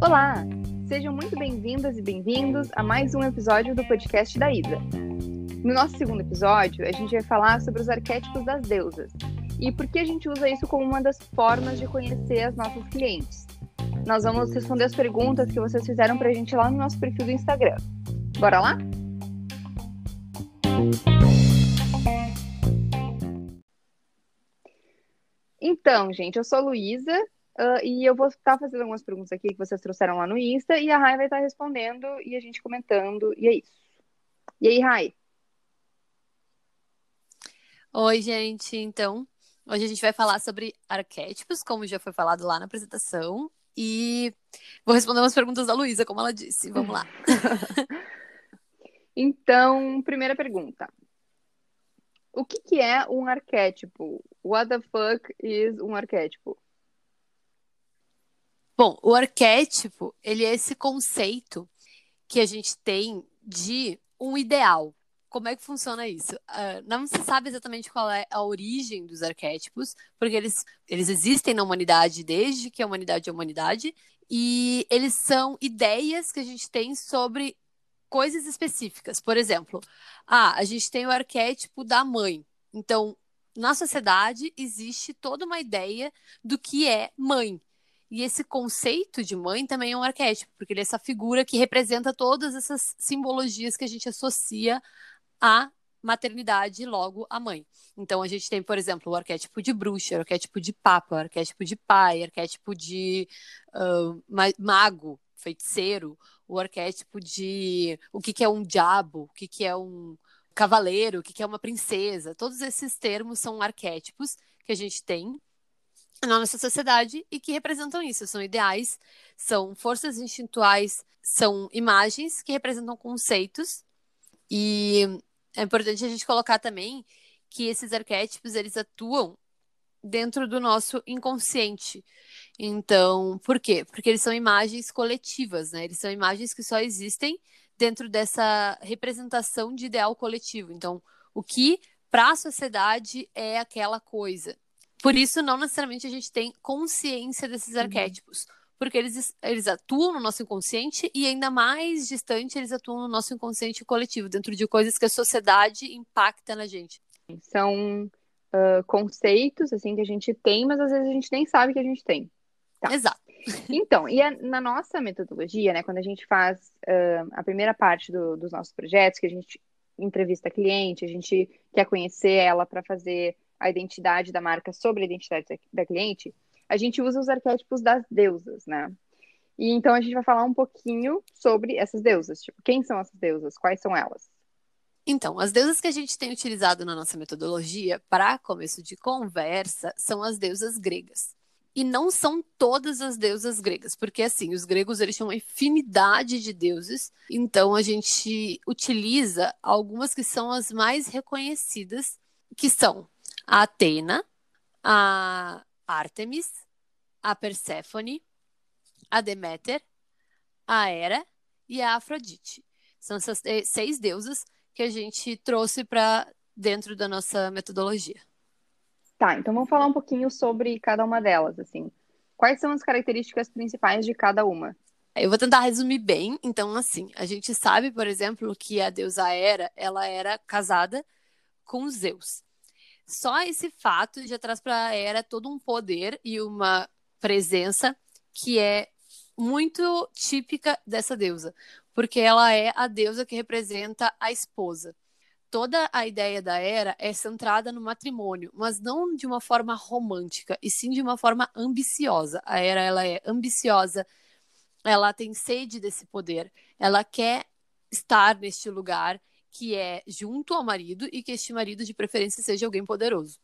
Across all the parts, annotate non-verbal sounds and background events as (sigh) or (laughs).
Olá! Sejam muito bem-vindas e bem-vindos a mais um episódio do podcast da Isa. No nosso segundo episódio, a gente vai falar sobre os arquétipos das deusas e por que a gente usa isso como uma das formas de conhecer as nossas clientes. Nós vamos responder as perguntas que vocês fizeram pra gente lá no nosso perfil do Instagram. Bora lá? Então, gente, eu sou a Luísa uh, e eu vou estar fazendo algumas perguntas aqui que vocês trouxeram lá no Insta e a Rai vai estar respondendo e a gente comentando, e é isso. E aí, Rai? Oi, gente. Então, hoje a gente vai falar sobre arquétipos, como já foi falado lá na apresentação, e vou responder umas perguntas da Luísa, como ela disse. Vamos lá. (laughs) então, primeira pergunta. O que, que é um arquétipo? What the fuck is um arquétipo? Bom, o arquétipo, ele é esse conceito que a gente tem de um ideal. Como é que funciona isso? Uh, não se sabe exatamente qual é a origem dos arquétipos, porque eles, eles existem na humanidade desde que a humanidade é a humanidade, e eles são ideias que a gente tem sobre coisas específicas. Por exemplo, ah, a gente tem o arquétipo da mãe. Então, na sociedade existe toda uma ideia do que é mãe. E esse conceito de mãe também é um arquétipo, porque ele é essa figura que representa todas essas simbologias que a gente associa à maternidade, logo à mãe. Então a gente tem, por exemplo, o arquétipo de bruxa, o arquétipo de papa, o arquétipo de pai, o arquétipo de uh, mago, feiticeiro, o arquétipo de o que, que é um diabo, o que, que é um cavaleiro, o que, que é uma princesa. Todos esses termos são arquétipos que a gente tem na nossa sociedade e que representam isso. São ideais, são forças instintuais, são imagens que representam conceitos. E é importante a gente colocar também que esses arquétipos eles atuam dentro do nosso inconsciente. Então, por quê? Porque eles são imagens coletivas, né? Eles são imagens que só existem dentro dessa representação de ideal coletivo. Então, o que para a sociedade é aquela coisa. Por isso, não necessariamente a gente tem consciência desses uhum. arquétipos, porque eles, eles atuam no nosso inconsciente e ainda mais distante, eles atuam no nosso inconsciente coletivo, dentro de coisas que a sociedade impacta na gente. São uh, conceitos assim que a gente tem, mas às vezes a gente nem sabe que a gente tem. Tá. Exato. (laughs) Então, e a, na nossa metodologia, né, quando a gente faz uh, a primeira parte do, dos nossos projetos, que a gente entrevista a cliente, a gente quer conhecer ela para fazer a identidade da marca sobre a identidade da cliente, a gente usa os arquétipos das deusas, né? E então a gente vai falar um pouquinho sobre essas deusas, tipo, quem são essas deusas, quais são elas? Então, as deusas que a gente tem utilizado na nossa metodologia para começo de conversa são as deusas gregas. E não são todas as deusas gregas, porque assim, os gregos eles tinham uma infinidade de deuses, então a gente utiliza algumas que são as mais reconhecidas, que são a Atena, a Artemis, a Perséfone, a Deméter, a Hera e a Afrodite. São essas seis deusas que a gente trouxe para dentro da nossa metodologia. Tá, então vamos falar um pouquinho sobre cada uma delas, assim. Quais são as características principais de cada uma? Eu vou tentar resumir bem. Então, assim, a gente sabe, por exemplo, que a deusa Hera, ela era casada com Zeus. Só esse fato já traz para a Hera todo um poder e uma presença que é muito típica dessa deusa porque ela é a deusa que representa a esposa. Toda a ideia da Hera é centrada no matrimônio, mas não de uma forma romântica, e sim de uma forma ambiciosa. A Hera ela é ambiciosa, ela tem sede desse poder, ela quer estar neste lugar que é junto ao marido e que este marido de preferência seja alguém poderoso.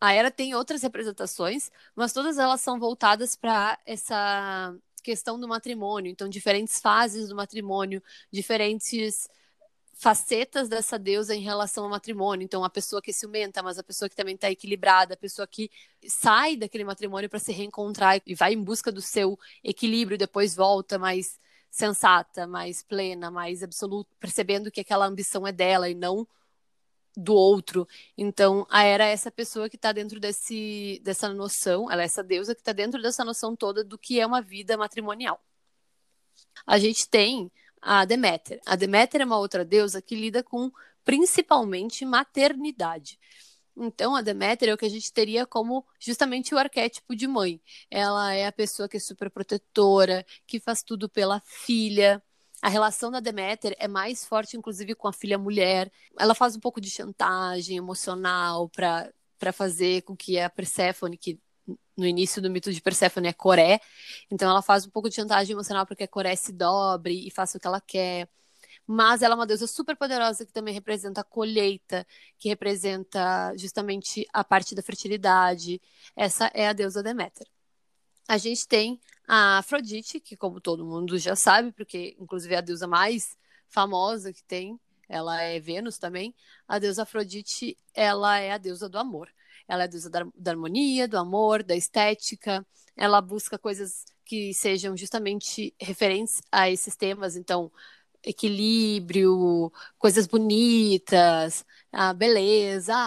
A Hera tem outras representações, mas todas elas são voltadas para essa questão do matrimônio, então diferentes fases do matrimônio, diferentes facetas dessa deusa em relação ao matrimônio. Então, a pessoa que é ciumenta, mas a pessoa que também está equilibrada, a pessoa que sai daquele matrimônio para se reencontrar e vai em busca do seu equilíbrio depois volta mais sensata, mais plena, mais absoluta, percebendo que aquela ambição é dela e não do outro. Então, a Hera é essa pessoa que está dentro desse, dessa noção, ela é essa deusa que está dentro dessa noção toda do que é uma vida matrimonial. A gente tem a Deméter. A Deméter é uma outra deusa que lida com principalmente maternidade. Então, a Deméter é o que a gente teria como justamente o arquétipo de mãe. Ela é a pessoa que é super protetora, que faz tudo pela filha. A relação da Deméter é mais forte, inclusive, com a filha mulher. Ela faz um pouco de chantagem emocional para fazer com que a Perséfone, que no início do mito de Perséfone é Coré, então ela faz um pouco de chantagem emocional para que a Coré se dobre e faça o que ela quer. Mas ela é uma deusa super poderosa que também representa a colheita, que representa justamente a parte da fertilidade. Essa é a deusa Deméter. A gente tem a Afrodite, que como todo mundo já sabe, porque inclusive é a deusa mais famosa que tem, ela é Vênus também. A deusa Afrodite, ela é a deusa do amor. Ela é deusa da, da harmonia, do amor, da estética. Ela busca coisas que sejam justamente referentes a esses temas. Então, equilíbrio, coisas bonitas, a beleza, a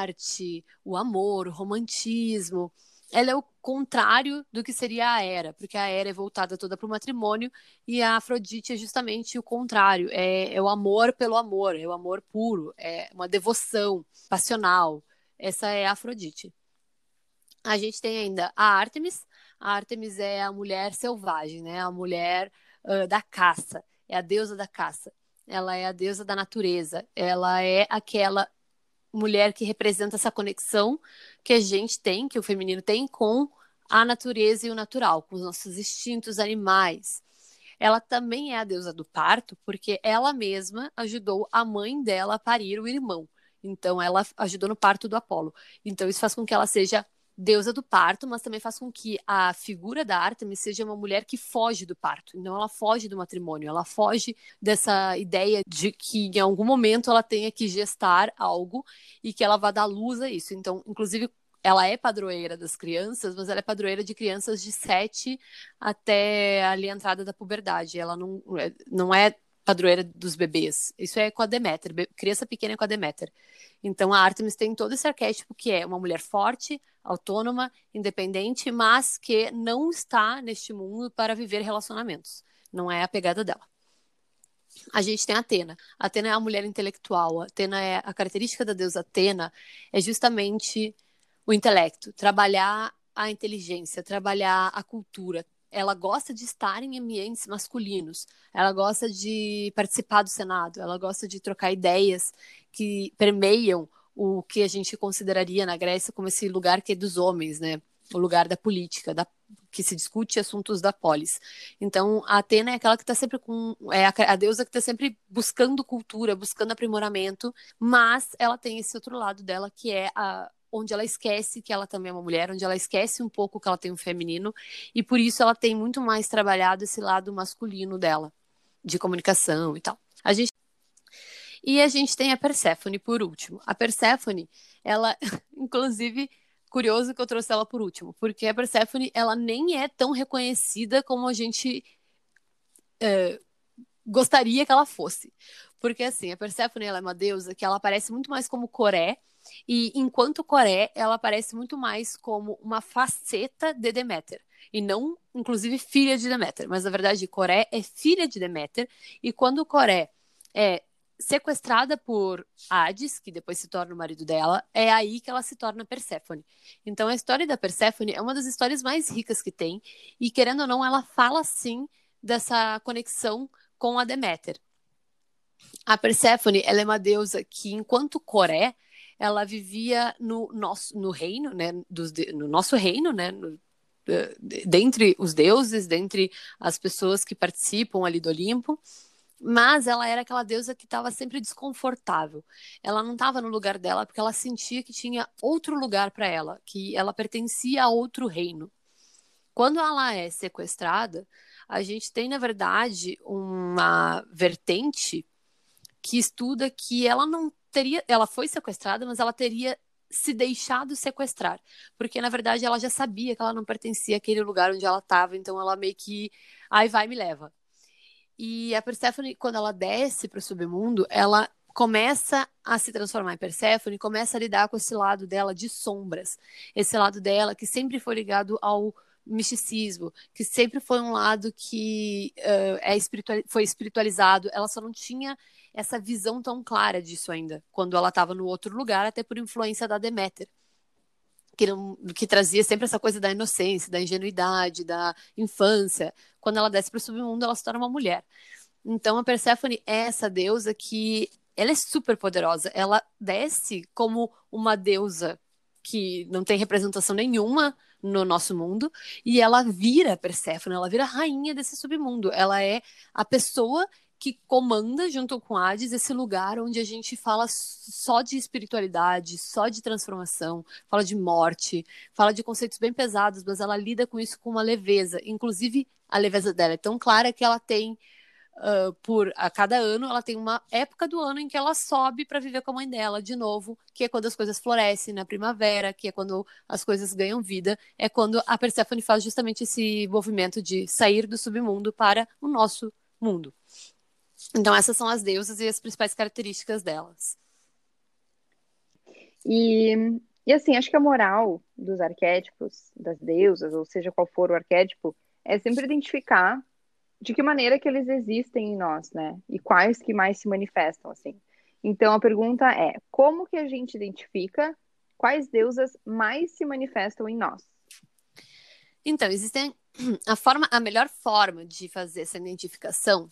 arte, o amor, o romantismo. Ela é o contrário do que seria a Era, porque a Era é voltada toda para o matrimônio e a Afrodite é justamente o contrário. É, é o amor pelo amor, é o amor puro, é uma devoção passional. Essa é a Afrodite. A gente tem ainda a Artemis. A Artemis é a mulher selvagem, né? A mulher uh, da caça é a deusa da caça, ela é a deusa da natureza, ela é aquela mulher que representa essa conexão que a gente tem, que o feminino tem com a natureza e o natural, com os nossos instintos animais. Ela também é a deusa do parto, porque ela mesma ajudou a mãe dela a parir o irmão. Então, ela ajudou no parto do Apolo. Então, isso faz com que ela seja deusa do parto, mas também faz com que a figura da Artemis seja uma mulher que foge do parto. Então ela foge do matrimônio, ela foge dessa ideia de que em algum momento ela tenha que gestar algo e que ela vá dar luz a isso. Então, inclusive, ela é padroeira das crianças, mas ela é padroeira de crianças de 7 até ali a entrada da puberdade. Ela não, é, não é padroeira dos bebês. Isso é com a Deméter. Criança pequena é com a Deméter. Então a Artemis tem todo esse arquétipo que é uma mulher forte, autônoma, independente, mas que não está neste mundo para viver relacionamentos. Não é a pegada dela. A gente tem a Atena. A Atena é a mulher intelectual. A Atena é a característica da deusa Atena é justamente o intelecto, trabalhar a inteligência, trabalhar a cultura, ela gosta de estar em ambientes masculinos, ela gosta de participar do Senado, ela gosta de trocar ideias que permeiam o que a gente consideraria na Grécia como esse lugar que é dos homens, né? O lugar da política, da, que se discute assuntos da polis. Então, a Atena é aquela que está sempre com. É a, a deusa que está sempre buscando cultura, buscando aprimoramento, mas ela tem esse outro lado dela que é a, onde ela esquece que ela também é uma mulher, onde ela esquece um pouco que ela tem um feminino, e por isso ela tem muito mais trabalhado esse lado masculino dela, de comunicação e tal. A gente e a gente tem a Perséfone por último. A Perséfone, ela, (laughs) inclusive, curioso que eu trouxe ela por último, porque a Perséfone, ela nem é tão reconhecida como a gente é, gostaria que ela fosse. Porque, assim, a Perséfone, ela é uma deusa que ela aparece muito mais como Coré, e enquanto Coré, ela aparece muito mais como uma faceta de Deméter. E não, inclusive, filha de Deméter. Mas, na verdade, Coré é filha de Deméter. E quando Coré é sequestrada por Hades, que depois se torna o marido dela, é aí que ela se torna Perséfone. Então, a história da Perséfone é uma das histórias mais ricas que tem. E, querendo ou não, ela fala, sim, dessa conexão com a Deméter. A Perséfone, ela é uma deusa que, enquanto Coré, ela vivia no nosso no reino, né, dos, no nosso reino, né, no, dentre os deuses, dentre as pessoas que participam ali do Olimpo, mas ela era aquela deusa que estava sempre desconfortável. Ela não estava no lugar dela porque ela sentia que tinha outro lugar para ela, que ela pertencia a outro reino. Quando ela é sequestrada, a gente tem, na verdade, uma vertente que estuda que ela não teria, ela foi sequestrada, mas ela teria se deixado sequestrar, porque na verdade ela já sabia que ela não pertencia àquele lugar onde ela estava, então ela meio que, ai vai me leva. E a Persephone, quando ela desce para o submundo, ela começa a se transformar em Perséfone, começa a lidar com esse lado dela de sombras, esse lado dela que sempre foi ligado ao misticismo, que sempre foi um lado que uh, é espiritual, foi espiritualizado, ela só não tinha essa visão tão clara disso ainda, quando ela estava no outro lugar, até por influência da Deméter. Que, não, que trazia sempre essa coisa da inocência, da ingenuidade, da infância. Quando ela desce para o submundo, ela se torna uma mulher. Então, a Perséfone é essa deusa que ela é super poderosa. Ela desce como uma deusa que não tem representação nenhuma no nosso mundo e ela vira Perséfone, ela vira rainha desse submundo. Ela é a pessoa que comanda junto com Hades esse lugar onde a gente fala só de espiritualidade, só de transformação, fala de morte, fala de conceitos bem pesados, mas ela lida com isso com uma leveza. Inclusive, a leveza dela é tão clara que ela tem uh, por a cada ano, ela tem uma época do ano em que ela sobe para viver com a mãe dela de novo, que é quando as coisas florescem na primavera, que é quando as coisas ganham vida, é quando a Persephone faz justamente esse movimento de sair do submundo para o nosso mundo. Então essas são as deusas e as principais características delas. E, e assim, acho que a moral dos arquétipos, das deusas, ou seja qual for o arquétipo, é sempre identificar de que maneira que eles existem em nós, né? E quais que mais se manifestam, assim. Então a pergunta é: como que a gente identifica quais deusas mais se manifestam em nós? Então, existem (clears throat) a forma, a melhor forma de fazer essa identificação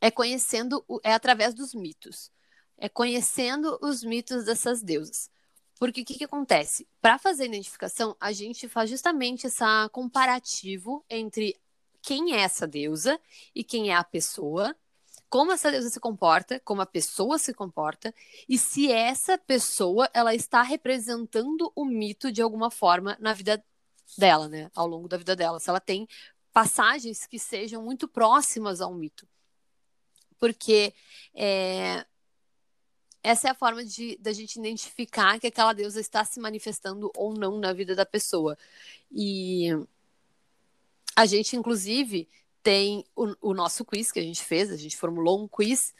é conhecendo, é através dos mitos. É conhecendo os mitos dessas deusas. Porque o que, que acontece? Para fazer a identificação, a gente faz justamente esse comparativo entre quem é essa deusa e quem é a pessoa, como essa deusa se comporta, como a pessoa se comporta, e se essa pessoa ela está representando o mito de alguma forma na vida dela, né? Ao longo da vida dela. Se ela tem passagens que sejam muito próximas ao mito. Porque é, essa é a forma de da gente identificar que aquela deusa está se manifestando ou não na vida da pessoa. E a gente, inclusive, tem o, o, nosso quiz que a gente fez, a gente formulou um quiz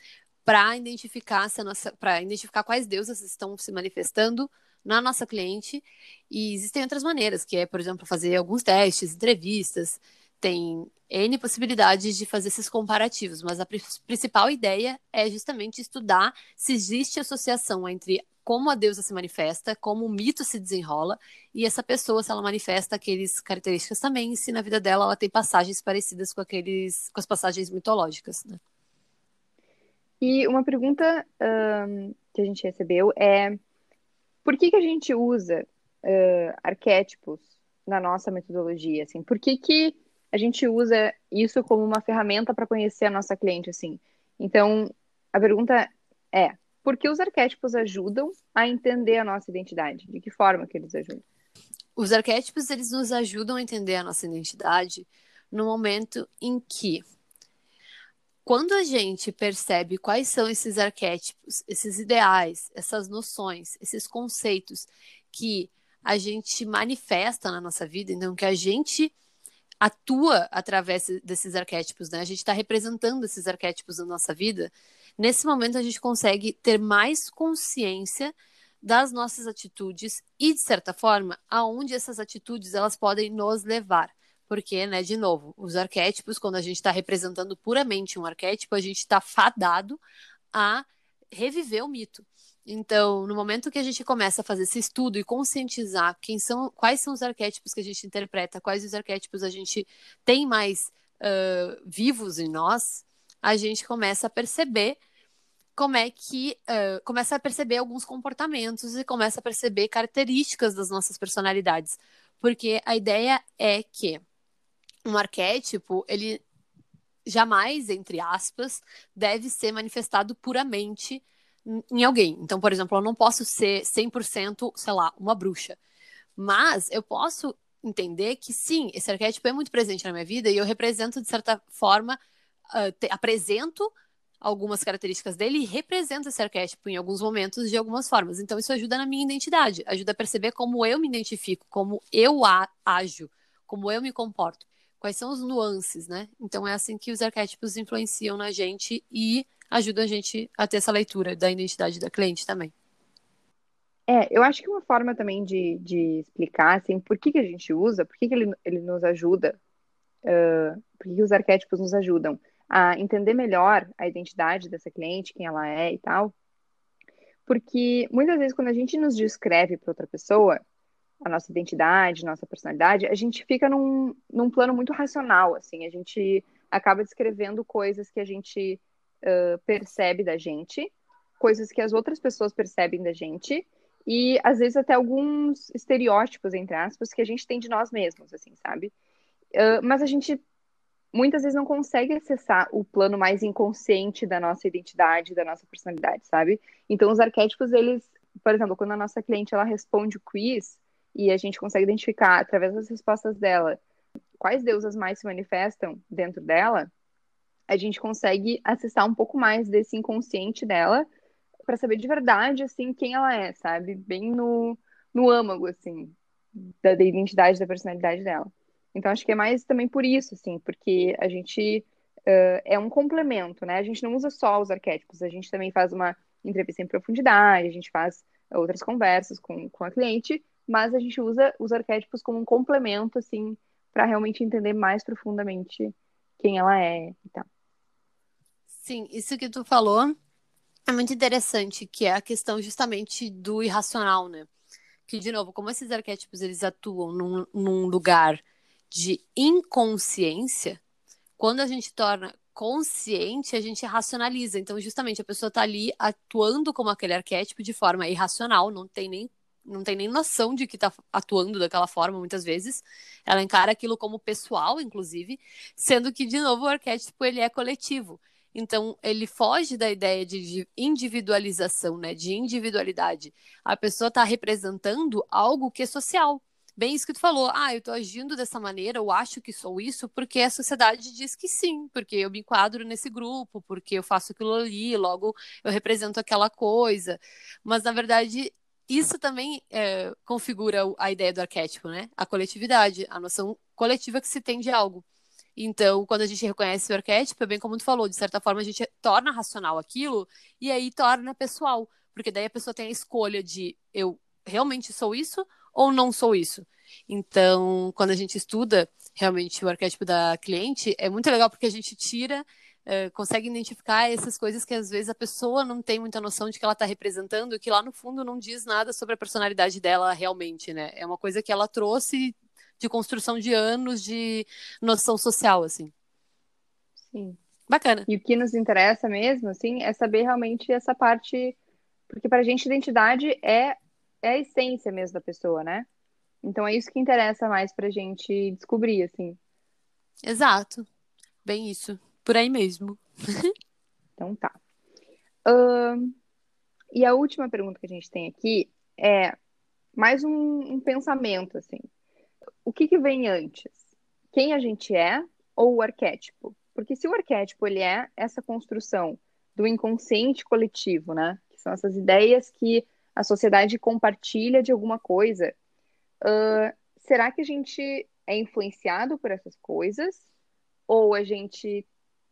para identificar para identificar quais deusas estão se manifestando na nossa cliente. E existem outras maneiras, que é, por exemplo, fazer alguns testes, entrevistas, tem N possibilidades de fazer esses comparativos, mas a principal ideia é justamente estudar se existe associação entre como a deusa se manifesta, como o mito se desenrola, e essa pessoa, se ela manifesta aqueles características também, se na vida dela ela tem passagens parecidas com aqueles, com as passagens mitológicas, né? E uma pergunta um, que a gente recebeu é por que, que a gente usa uh, arquétipos na nossa metodologia, assim? Por que, que a gente usa isso como uma ferramenta para conhecer a nossa cliente, assim? Então, a pergunta é, porque os arquétipos ajudam a entender a nossa identidade. De que forma que eles ajudam? Os arquétipos eles nos ajudam a entender a nossa identidade no momento em que quando a gente percebe quais são esses arquétipos, esses ideais, essas noções, esses conceitos que a gente manifesta na nossa vida, então que a gente atua através desses arquétipos, né? A gente está representando esses arquétipos na nossa vida. Nesse momento, a gente consegue ter mais consciência das nossas atitudes e, de certa forma, aonde essas atitudes elas podem nos levar. Porque, né, de novo, os arquétipos, quando a gente está representando puramente um arquétipo, a gente está fadado a reviver o mito. Então, no momento que a gente começa a fazer esse estudo e conscientizar quem são, quais são os arquétipos que a gente interpreta, quais os arquétipos a gente tem mais uh, vivos em nós, a gente começa a perceber como é que uh, começa a perceber alguns comportamentos e começa a perceber características das nossas personalidades. Porque a ideia é que um arquétipo, ele jamais, entre aspas, deve ser manifestado puramente em alguém. Então, por exemplo, eu não posso ser 100%, sei lá, uma bruxa. Mas eu posso entender que sim, esse arquétipo é muito presente na minha vida e eu represento, de certa forma, uh, te, apresento algumas características dele e represento esse arquétipo em alguns momentos de algumas formas. Então isso ajuda na minha identidade, ajuda a perceber como eu me identifico, como eu ajo, como eu me comporto, quais são os nuances, né? Então é assim que os arquétipos influenciam na gente e ajuda a gente a ter essa leitura da identidade da cliente também. É, eu acho que uma forma também de, de explicar, assim, por que, que a gente usa, por que, que ele, ele nos ajuda, uh, por que, que os arquétipos nos ajudam a entender melhor a identidade dessa cliente, quem ela é e tal. Porque muitas vezes quando a gente nos descreve para outra pessoa, a nossa identidade, nossa personalidade, a gente fica num, num plano muito racional, assim, a gente acaba descrevendo coisas que a gente uh, percebe da gente, coisas que as outras pessoas percebem da gente, e às vezes até alguns estereótipos, entre aspas, que a gente tem de nós mesmos, assim, sabe? Uh, mas a gente muitas vezes não consegue acessar o plano mais inconsciente da nossa identidade, da nossa personalidade, sabe? Então os arquétipos, eles, por exemplo, quando a nossa cliente ela responde o quiz e a gente consegue identificar através das respostas dela quais deusas mais se manifestam dentro dela, a gente consegue acessar um pouco mais desse inconsciente dela para saber de verdade assim quem ela é, sabe? Bem no no âmago assim da, da identidade, da personalidade dela. Então, acho que é mais também por isso, assim, porque a gente uh, é um complemento, né? A gente não usa só os arquétipos, a gente também faz uma entrevista em profundidade, a gente faz outras conversas com, com a cliente, mas a gente usa os arquétipos como um complemento, assim, para realmente entender mais profundamente quem ela é e tal. Sim, isso que tu falou é muito interessante, que é a questão justamente do irracional, né? Que, de novo, como esses arquétipos eles atuam num, num lugar de inconsciência, quando a gente torna consciente, a gente racionaliza. Então, justamente, a pessoa está ali atuando como aquele arquétipo de forma irracional, não tem nem não tem nem noção de que está atuando daquela forma, muitas vezes. Ela encara aquilo como pessoal, inclusive, sendo que, de novo, o arquétipo ele é coletivo. Então, ele foge da ideia de individualização, né? De individualidade. A pessoa está representando algo que é social bem isso que tu falou. Ah, eu tô agindo dessa maneira, eu acho que sou isso, porque a sociedade diz que sim, porque eu me enquadro nesse grupo, porque eu faço aquilo ali, logo eu represento aquela coisa. Mas, na verdade, isso também é, configura a ideia do arquétipo, né? A coletividade, a noção coletiva que se tem de algo. Então, quando a gente reconhece o arquétipo, é bem como tu falou, de certa forma a gente torna racional aquilo e aí torna pessoal, porque daí a pessoa tem a escolha de eu realmente sou isso ou não sou isso. Então, quando a gente estuda realmente o arquétipo da cliente, é muito legal porque a gente tira, uh, consegue identificar essas coisas que às vezes a pessoa não tem muita noção de que ela está representando, que lá no fundo não diz nada sobre a personalidade dela realmente, né? É uma coisa que ela trouxe de construção de anos de noção social, assim. Sim. Bacana. E o que nos interessa mesmo, assim, é saber realmente essa parte, porque para a gente identidade é é a essência mesmo da pessoa, né? Então é isso que interessa mais pra gente descobrir, assim. Exato. Bem isso. Por aí mesmo. (laughs) então tá. Uh, e a última pergunta que a gente tem aqui é mais um, um pensamento, assim. O que, que vem antes? Quem a gente é ou o arquétipo? Porque se o arquétipo ele é essa construção do inconsciente coletivo, né? Que são essas ideias que a sociedade compartilha de alguma coisa, uh, será que a gente é influenciado por essas coisas? Ou a gente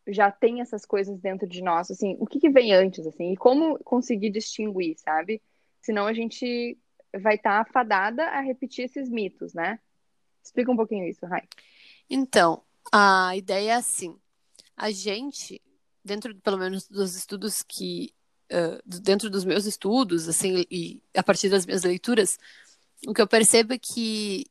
já tem essas coisas dentro de nós? Assim, o que, que vem antes, assim? E como conseguir distinguir, sabe? Senão a gente vai estar tá afadada a repetir esses mitos, né? Explica um pouquinho isso, Rai. Então, a ideia é assim: a gente, dentro, pelo menos, dos estudos que dentro dos meus estudos, assim, e a partir das minhas leituras, o que eu percebo é que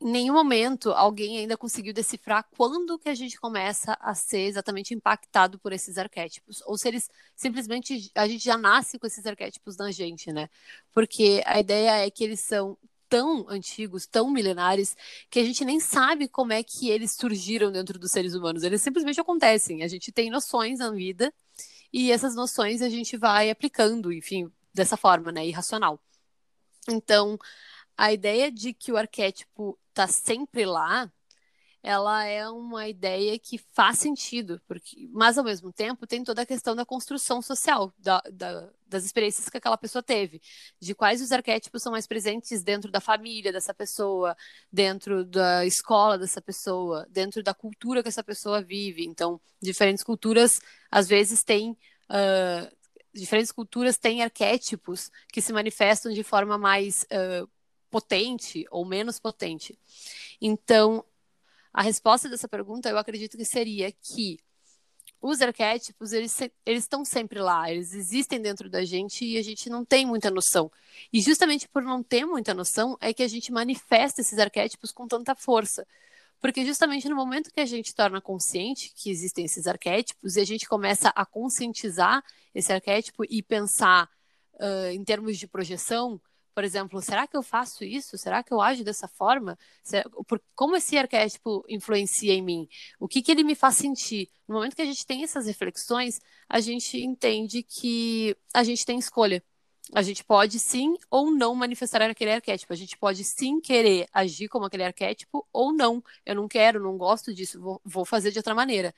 em nenhum momento alguém ainda conseguiu decifrar quando que a gente começa a ser exatamente impactado por esses arquétipos, ou se eles simplesmente a gente já nasce com esses arquétipos na gente, né? Porque a ideia é que eles são tão antigos, tão milenares, que a gente nem sabe como é que eles surgiram dentro dos seres humanos. Eles simplesmente acontecem. A gente tem noções na vida e essas noções a gente vai aplicando, enfim, dessa forma, né, irracional. Então, a ideia de que o arquétipo está sempre lá ela é uma ideia que faz sentido, porque, mas ao mesmo tempo tem toda a questão da construção social, da, da, das experiências que aquela pessoa teve, de quais os arquétipos são mais presentes dentro da família dessa pessoa, dentro da escola dessa pessoa, dentro da cultura que essa pessoa vive. Então, diferentes culturas às vezes têm. Uh, diferentes culturas têm arquétipos que se manifestam de forma mais uh, potente ou menos potente. Então, a resposta dessa pergunta, eu acredito que seria que os arquétipos, eles, eles estão sempre lá, eles existem dentro da gente e a gente não tem muita noção. E justamente por não ter muita noção é que a gente manifesta esses arquétipos com tanta força. Porque justamente no momento que a gente torna consciente que existem esses arquétipos e a gente começa a conscientizar esse arquétipo e pensar uh, em termos de projeção, por exemplo, será que eu faço isso? Será que eu ajo dessa forma? Como esse arquétipo influencia em mim? O que, que ele me faz sentir? No momento que a gente tem essas reflexões, a gente entende que a gente tem escolha. A gente pode sim ou não manifestar aquele arquétipo. A gente pode sim querer agir como aquele arquétipo ou não. Eu não quero, não gosto disso, vou, vou fazer de outra maneira.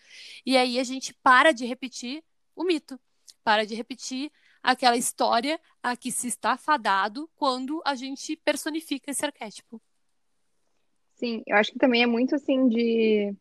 E aí a gente para de repetir o mito, para de repetir aquela história a que se está fadado quando a gente personifica esse arquétipo. Sim, eu acho que também é muito assim de.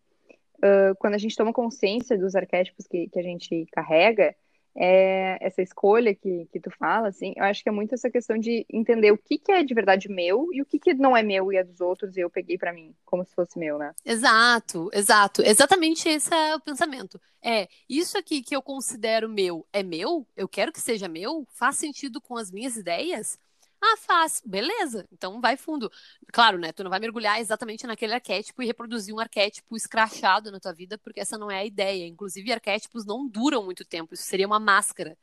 Uh, quando a gente toma consciência dos arquétipos que, que a gente carrega, é, essa escolha que, que tu fala, assim, eu acho que é muito essa questão de entender o que, que é de verdade meu e o que, que não é meu e é dos outros e eu peguei para mim, como se fosse meu, né? Exato, exato. Exatamente esse é o pensamento. É, isso aqui que eu considero meu é meu? Eu quero que seja meu? Faz sentido com as minhas ideias? Ah, faz. Beleza. Então vai fundo. Claro, né? Tu não vai mergulhar exatamente naquele arquétipo e reproduzir um arquétipo escrachado na tua vida, porque essa não é a ideia. Inclusive, arquétipos não duram muito tempo. Isso seria uma máscara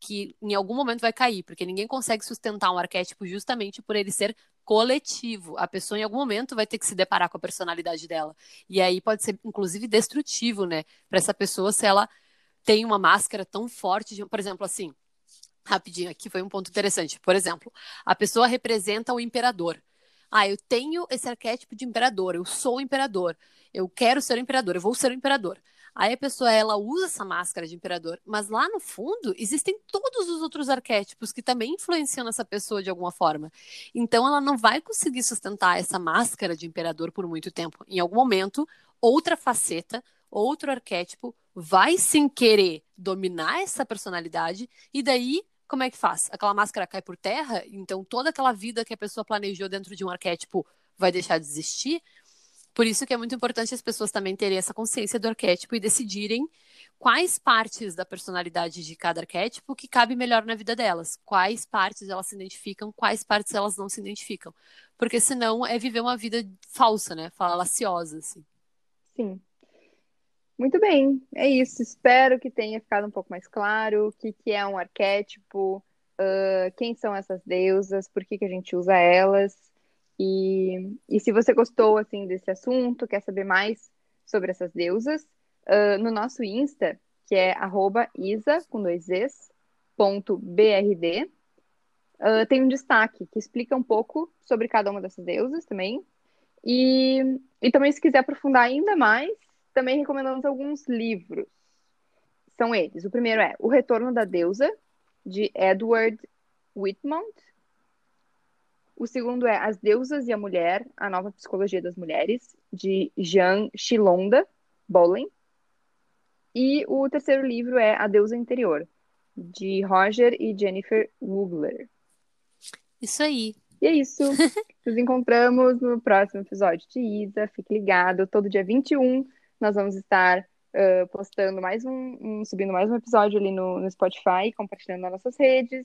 que em algum momento vai cair, porque ninguém consegue sustentar um arquétipo justamente por ele ser coletivo. A pessoa em algum momento vai ter que se deparar com a personalidade dela. E aí pode ser inclusive destrutivo, né, para essa pessoa se ela tem uma máscara tão forte, de, por exemplo, assim, Rapidinho, aqui foi um ponto interessante. Por exemplo, a pessoa representa o imperador. Ah, eu tenho esse arquétipo de imperador, eu sou o imperador, eu quero ser o imperador, eu vou ser o imperador. Aí a pessoa ela usa essa máscara de imperador, mas lá no fundo existem todos os outros arquétipos que também influenciam essa pessoa de alguma forma. Então ela não vai conseguir sustentar essa máscara de imperador por muito tempo. Em algum momento, outra faceta, outro arquétipo vai sem querer dominar essa personalidade e daí como é que faz? Aquela máscara cai por terra, então toda aquela vida que a pessoa planejou dentro de um arquétipo vai deixar de existir. Por isso que é muito importante as pessoas também terem essa consciência do arquétipo e decidirem quais partes da personalidade de cada arquétipo que cabe melhor na vida delas, quais partes elas se identificam, quais partes elas não se identificam. Porque senão é viver uma vida falsa, né? Falaciosa, assim. Sim. Muito bem, é isso. Espero que tenha ficado um pouco mais claro o que, que é um arquétipo, uh, quem são essas deusas, por que, que a gente usa elas. E, e se você gostou assim desse assunto, quer saber mais sobre essas deusas, uh, no nosso Insta, que é isa, com dois z's, ponto brd, uh, tem um destaque que explica um pouco sobre cada uma dessas deusas também. E, e também, se quiser aprofundar ainda mais, também recomendamos alguns livros. São eles. O primeiro é O Retorno da Deusa, de Edward Whitmont. O segundo é As Deusas e a Mulher, a Nova Psicologia das Mulheres, de Jean Chilonda Bollen. E o terceiro livro é A Deusa Interior, de Roger e Jennifer Wugler. Isso aí. E é isso. (laughs) Nos encontramos no próximo episódio de Isa. Fique ligado, todo dia 21 nós vamos estar uh, postando mais um, um, subindo mais um episódio ali no, no Spotify, compartilhando nas nossas redes.